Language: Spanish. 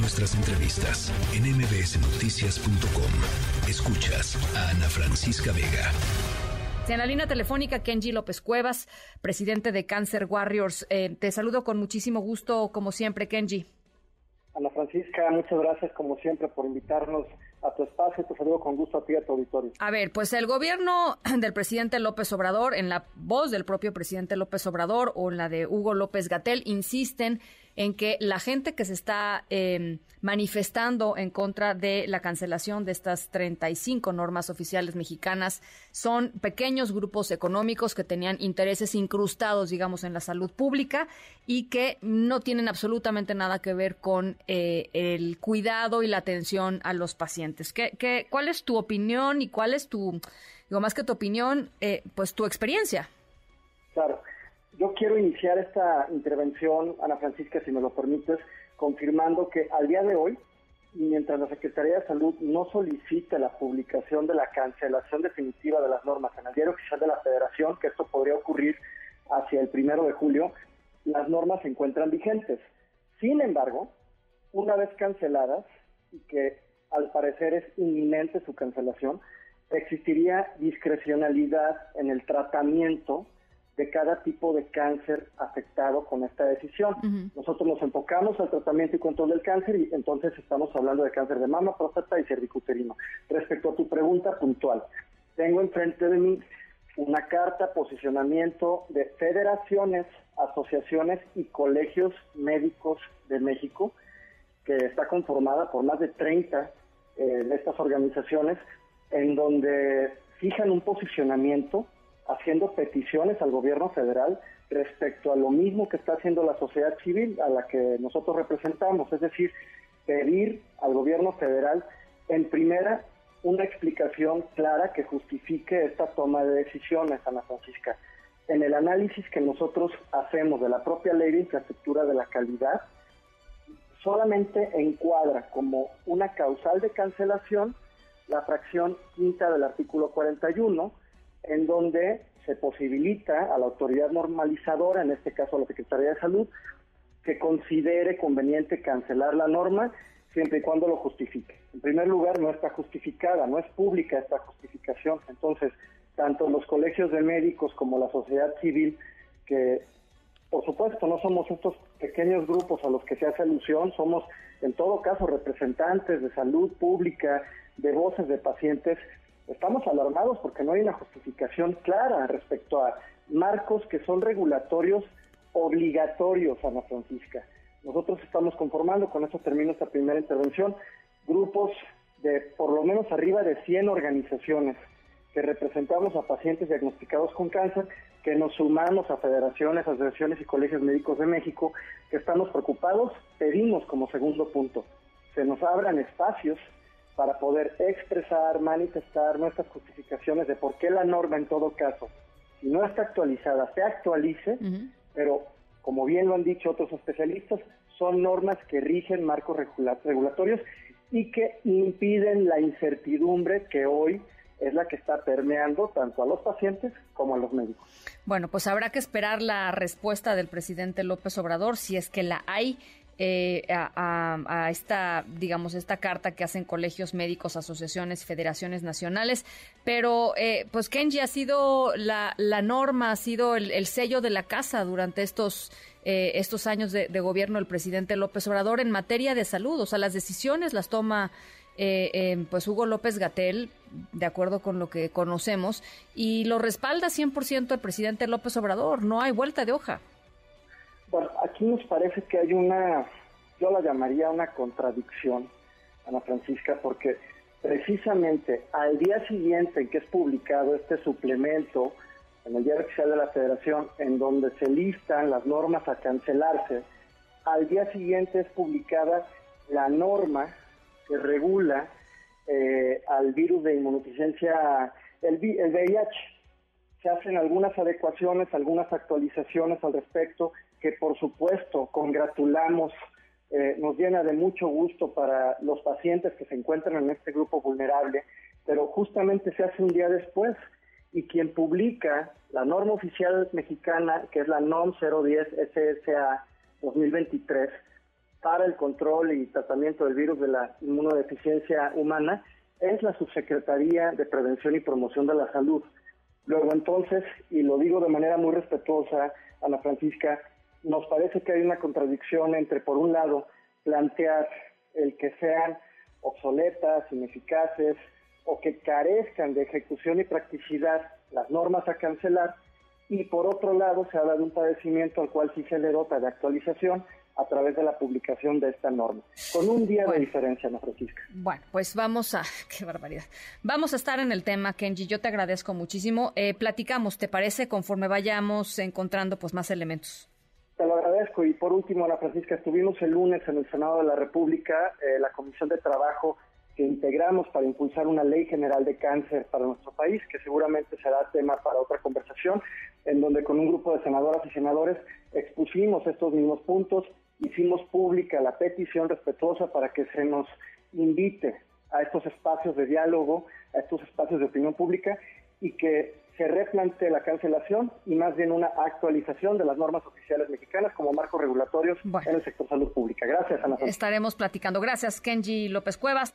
Nuestras entrevistas en mbsnoticias.com. Escuchas a Ana Francisca Vega. En la línea telefónica, Kenji López Cuevas, presidente de Cancer Warriors. Eh, te saludo con muchísimo gusto, como siempre, Kenji. Ana Francisca, muchas gracias, como siempre, por invitarnos a tu espacio. Te saludo con gusto a ti y a tu auditorio. A ver, pues el gobierno del presidente López Obrador, en la voz del propio presidente López Obrador o en la de Hugo López Gatel, insisten en que la gente que se está em, manifestando en contra de la cancelación de estas 35 normas oficiales mexicanas son pequeños grupos económicos que tenían intereses incrustados, digamos, en la salud pública y que no tienen absolutamente nada que ver con eh, el cuidado y la atención a los pacientes. ¿Qué, qué, cuál es tu opinión y cuál es tu, digo, más que tu opinión, eh, pues tu experiencia? Claro. Yo quiero iniciar esta intervención, Ana Francisca, si me lo permites, confirmando que al día de hoy, mientras la Secretaría de Salud no solicite la publicación de la cancelación definitiva de las normas en el diario oficial de la Federación, que esto podría ocurrir hacia el primero de julio, las normas se encuentran vigentes. Sin embargo, una vez canceladas, y que al parecer es inminente su cancelación, existiría discrecionalidad en el tratamiento de cada tipo de cáncer afectado con esta decisión. Nosotros nos enfocamos al tratamiento y control del cáncer y entonces estamos hablando de cáncer de mama, próstata y cervicuterino. Respecto a tu pregunta puntual, tengo enfrente de mí una carta posicionamiento de federaciones, asociaciones y colegios médicos de México que está conformada por más de 30 eh, de estas organizaciones en donde fijan un posicionamiento haciendo peticiones al gobierno federal respecto a lo mismo que está haciendo la sociedad civil a la que nosotros representamos, es decir, pedir al gobierno federal en primera una explicación clara que justifique esta toma de decisiones, Ana Francisca. En el análisis que nosotros hacemos de la propia ley de infraestructura de la calidad, solamente encuadra como una causal de cancelación la fracción quinta del artículo 41, en donde se posibilita a la autoridad normalizadora, en este caso a la Secretaría de Salud, que considere conveniente cancelar la norma siempre y cuando lo justifique. En primer lugar, no está justificada, no es pública esta justificación. Entonces, tanto los colegios de médicos como la sociedad civil, que por supuesto no somos estos pequeños grupos a los que se hace alusión, somos en todo caso representantes de salud pública, de voces de pacientes, estamos alarmados porque no hay una justificación clara respecto a marcos que son regulatorios obligatorios, Ana Francisca. Nosotros estamos conformando, con esto termino esta primera intervención, grupos de por lo menos arriba de 100 organizaciones que representamos a pacientes diagnosticados con cáncer, que nos sumamos a federaciones, asociaciones y colegios médicos de México, que estamos preocupados, pedimos como segundo punto, se nos abran espacios para poder expresar, manifestar nuestras justificaciones de por qué la norma en todo caso, si no está actualizada, se actualice, pero como bien lo han dicho otros especialistas, son normas que rigen marcos regulatorios y que impiden la incertidumbre que hoy es la que está permeando tanto a los pacientes como a los médicos. Bueno, pues habrá que esperar la respuesta del presidente López Obrador, si es que la hay. Eh, a, esta, digamos, esta carta que hacen colegios médicos, asociaciones, federaciones nacionales. Pero, eh, pues, Kenji ha sido la, norma, ha sido el, sello de la casa durante estos, eh, estos años de, gobierno del presidente López Obrador en materia de salud. O sea, las decisiones las toma. pues Hugo López Gatel, de acuerdo con lo que conocemos, y lo respalda 100% el presidente López Obrador. No hay vuelta de hoja. Bueno, aquí nos parece que hay una, yo la llamaría una contradicción, Ana Francisca, porque precisamente al día siguiente en que es publicado este suplemento en el Diario Oficial de la Federación, en donde se listan las normas a cancelarse, al día siguiente es publicada la norma que regula eh, al virus de inmunodeficiencia, el, el VIH. Se hacen algunas adecuaciones, algunas actualizaciones al respecto que por supuesto congratulamos, eh, nos llena de mucho gusto para los pacientes que se encuentran en este grupo vulnerable, pero justamente se hace un día después y quien publica la norma oficial mexicana, que es la NOM 010 SSA 2023, para el control y tratamiento del virus de la inmunodeficiencia humana es la Subsecretaría de Prevención y Promoción de la Salud. Luego entonces, y lo digo de manera muy respetuosa, Ana Francisca, nos parece que hay una contradicción entre, por un lado, plantear el que sean obsoletas, ineficaces o que carezcan de ejecución y practicidad las normas a cancelar, y por otro lado se habla de un padecimiento al cual sí se le dota de actualización a través de la publicación de esta norma, con un día de diferencia, Ana Francisca. Bueno, pues vamos a, qué barbaridad. Vamos a estar en el tema, Kenji, yo te agradezco muchísimo. Eh, platicamos, ¿te parece? Conforme vayamos encontrando pues más elementos. Te lo agradezco. Y por último, Ana Francisca, estuvimos el lunes en el Senado de la República, eh, la Comisión de Trabajo que integramos para impulsar una ley general de cáncer para nuestro país, que seguramente será tema para otra conversación, en donde con un grupo de senadoras y senadores expusimos estos mismos puntos, hicimos pública la petición respetuosa para que se nos invite a estos espacios de diálogo, a estos espacios de opinión pública y que se replantee la cancelación y más bien una actualización de las normas oficiales mexicanas como marcos regulatorios en el sector salud pública. Gracias, Ana. Estaremos platicando. Gracias, Kenji López Cuevas.